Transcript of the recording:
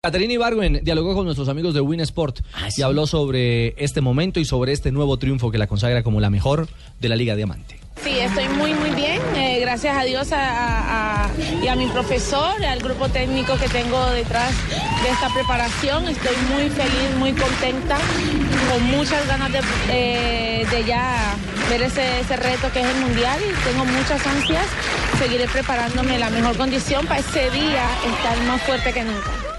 Caterina Ibargüen dialogó con nuestros amigos de Win Sport Ah, y habló sobre este momento y sobre este nuevo triunfo que la consagra como la mejor de la Liga Diamante. Sí, estoy muy, muy bien. eh, gracias a Dios a- a- y a mi profesor, al grupo técnico que tengo detrás de esta preparación. Estoy muy feliz, muy contenta, con muchas ganas de, eh, de ya ver ese, ese reto que es el Mundial. Tengo muchas ansias. Seguiré preparándome en la mejor condición para ese día estar más fuerte que nunca.